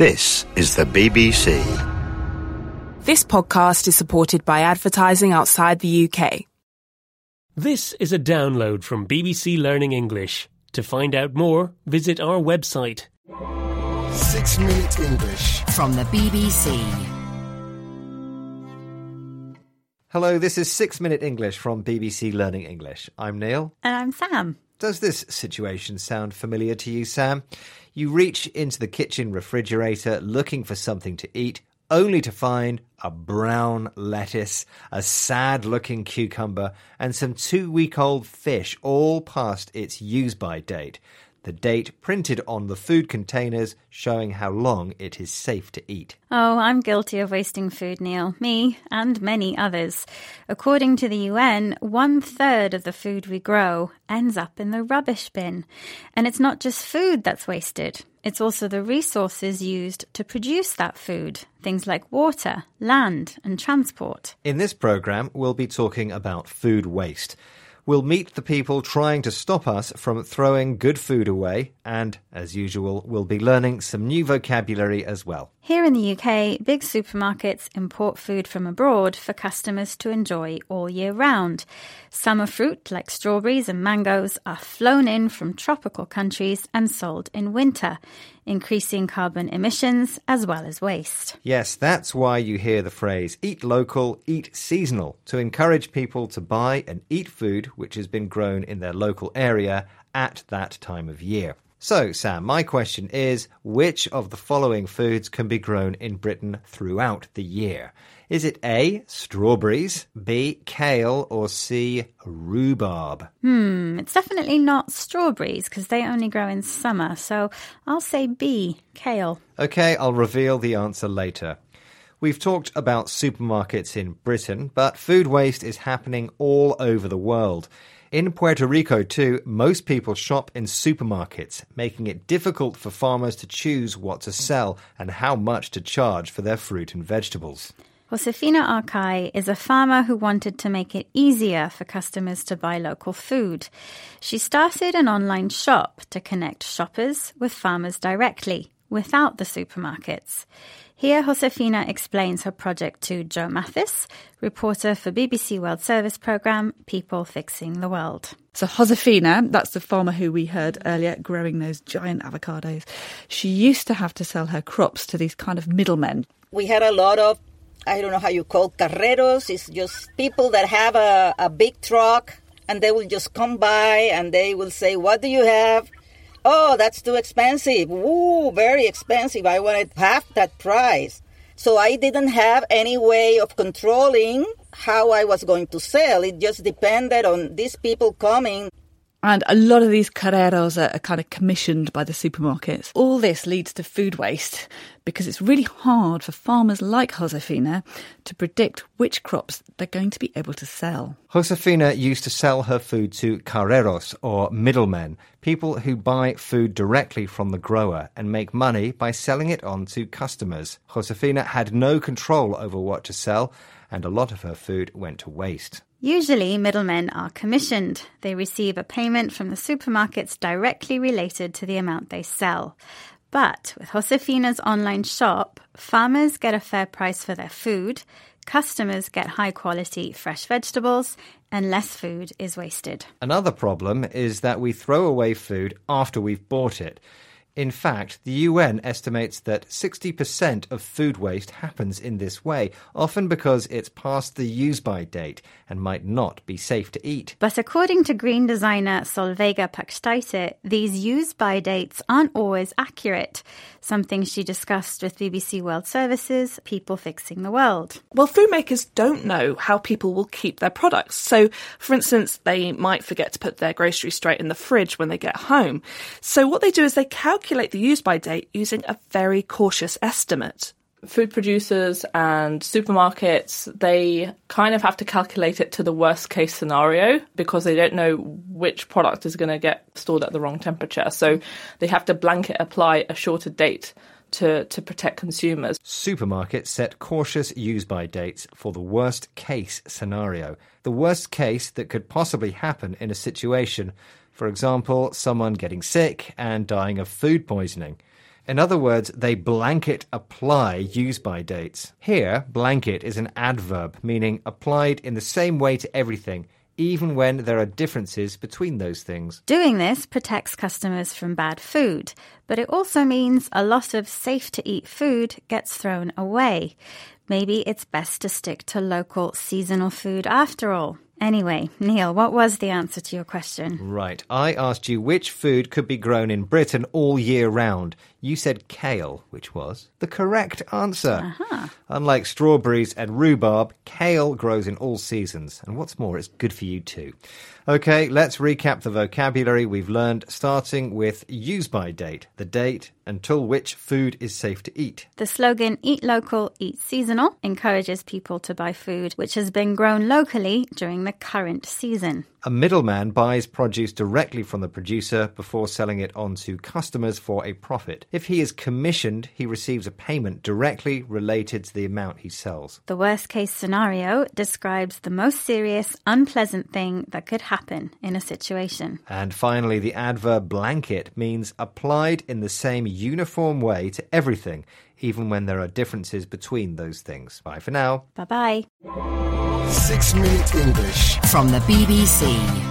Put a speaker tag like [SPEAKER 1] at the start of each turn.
[SPEAKER 1] This is the BBC.
[SPEAKER 2] This podcast is supported by advertising outside the UK.
[SPEAKER 3] This is a download from BBC Learning English. To find out more, visit our website.
[SPEAKER 4] Six Minute English.
[SPEAKER 5] from the BBC.
[SPEAKER 6] Hello, this is 6 Minute English from BBC Learning English. I'm Neil.
[SPEAKER 7] And I'm Sam.
[SPEAKER 6] Does this situation sound familiar to you, Sam? You reach into the kitchen refrigerator looking for something to eat, only to find a brown lettuce, a sad looking cucumber, and some two week old fish all past its use by date. The date printed on the food containers showing how long it is safe to eat.
[SPEAKER 7] Oh, I'm guilty of wasting food, Neil. Me and many others. According to the UN, one third of the food we grow ends up in the rubbish bin. And it's not just food that's wasted. It's also the resources used to produce that food. Things like water, land, and transport.
[SPEAKER 6] In this program, we'll be talking about food waste. We'll meet the people trying to stop us from throwing good food away, and, as usual, we'll be learning some new vocabulary as well.
[SPEAKER 7] Here in the UK, big supermarkets import food from abroad for customers to enjoy all year round. Summer fruit, like strawberries and mangoes, are flown in from tropical countries and sold in winter, increasing carbon emissions as well as waste.
[SPEAKER 6] Yes, that's why you hear the phrase eat local, eat seasonal, to encourage people to buy and eat food which has been grown in their local area at that time of year. So, Sam, my question is which of the following foods can be grown in Britain throughout the year? Is it A, strawberries, B, kale, or C, rhubarb?
[SPEAKER 7] Hmm, it's definitely not strawberries because they only grow in summer, so I'll say B, kale.
[SPEAKER 6] Okay, I'll reveal the answer later. We've talked about supermarkets in Britain, but food waste is happening all over the world. In Puerto Rico, too, most people shop in supermarkets, making it difficult for farmers to choose what to sell and how much to charge for their fruit and vegetables.
[SPEAKER 7] Josefina Arcai is a farmer who wanted to make it easier for customers to buy local food. She started an online shop to connect shoppers with farmers directly, without the supermarkets. Here, Josefina explains her project to Jo Mathys, reporter for BBC World Service programme People Fixing the World.
[SPEAKER 8] So Josefina, that's the farmer who we heard earlier growing those giant avocados. She used to have to sell her crops to these kind of middlemen.
[SPEAKER 9] we had a lot of I don't know how you call carreros. It's just people that have a, a big truck and they will just come by and they will say, What do you have? Oh, that's too expensive. Ooh, very expensive. I wanted half that price. So I didn't have any way of controlling how I was going to sell. It just depended on these people coming
[SPEAKER 8] And a lot of these carreros are, are kind of commissioned by the supermarkets. All this leads to food waste because it's really hard for farmers like Josefina to predict which crops they're going to be able to sell.
[SPEAKER 6] Josefina used to sell her food to carreros, or middlemen, people who buy food directly from the grower and make money by selling it on to customers. Josefina had no control over what to sell, and a lot of her food went to waste.
[SPEAKER 7] Usually, middlemen are commissioned. They receive a payment from the supermarkets directly related to the amount they sell. But with Josefina's online shop, farmers get a fair price for their food, customers get high quality fresh vegetables, and less food is wasted.
[SPEAKER 6] Another problem is that we throw away food after we've bought it. In fact, the UN estimates that 60% of food waste happens in this way, often because it's past the use by date and might not be safe to eat.
[SPEAKER 7] But according to green designer Solveiga Pakstaite, these use by dates aren't always accurate, something she discussed with BBC World Service's People Fixing the World.
[SPEAKER 10] Well, food makers don't know how people will keep their products. So, for instance, they might forget to put their groceries straight in the fridge when they get home. So, what they do is they calculate the use by date using a very cautious estimate. Food producers and supermarkets, they kind of have to calculate it to the worst case scenario because they don't know which product is going to get stored at the wrong temperature. So they have to blanket apply a shorter date to, to protect consumers.
[SPEAKER 6] Supermarkets set cautious use by dates for the worst case scenario. The worst case that could possibly happen in a situation, for example, someone getting sick and dying of food poisoning. In other words, they blanket apply use by dates. Here, blanket is an adverb, meaning applied in the same way to everything, even when there are differences between those things.
[SPEAKER 7] Doing this protects customers from bad food, but it also means a lot of safe to eat food gets thrown away. Maybe it's best to stick to local seasonal food after all. Anyway, Neil, what was the answer to your question?
[SPEAKER 6] Right. I asked you which food could be grown in Britain all year round. You said kale, which was the correct answer. Uh-huh. Unlike strawberries and rhubarb, kale grows in all seasons. And what's more, it's good for you too. Okay, let's recap the vocabulary we've learned, starting with use by date, the date until which food is safe to eat.
[SPEAKER 7] The slogan Eat Local, Eat Seasonal encourages people to buy food which has been grown locally during the current season.
[SPEAKER 6] A middleman buys produce directly from the producer before selling it on to customers for a profit. If he is commissioned, he receives a payment directly related to the amount he sells.
[SPEAKER 7] The worst case scenario describes the most serious, unpleasant thing that could happen in a situation.
[SPEAKER 6] And finally, the adverb blanket means applied in the same uniform way to everything, even when there are differences between those things. Bye for now.
[SPEAKER 7] Bye bye.
[SPEAKER 4] Six Minute English.
[SPEAKER 5] From the BBC.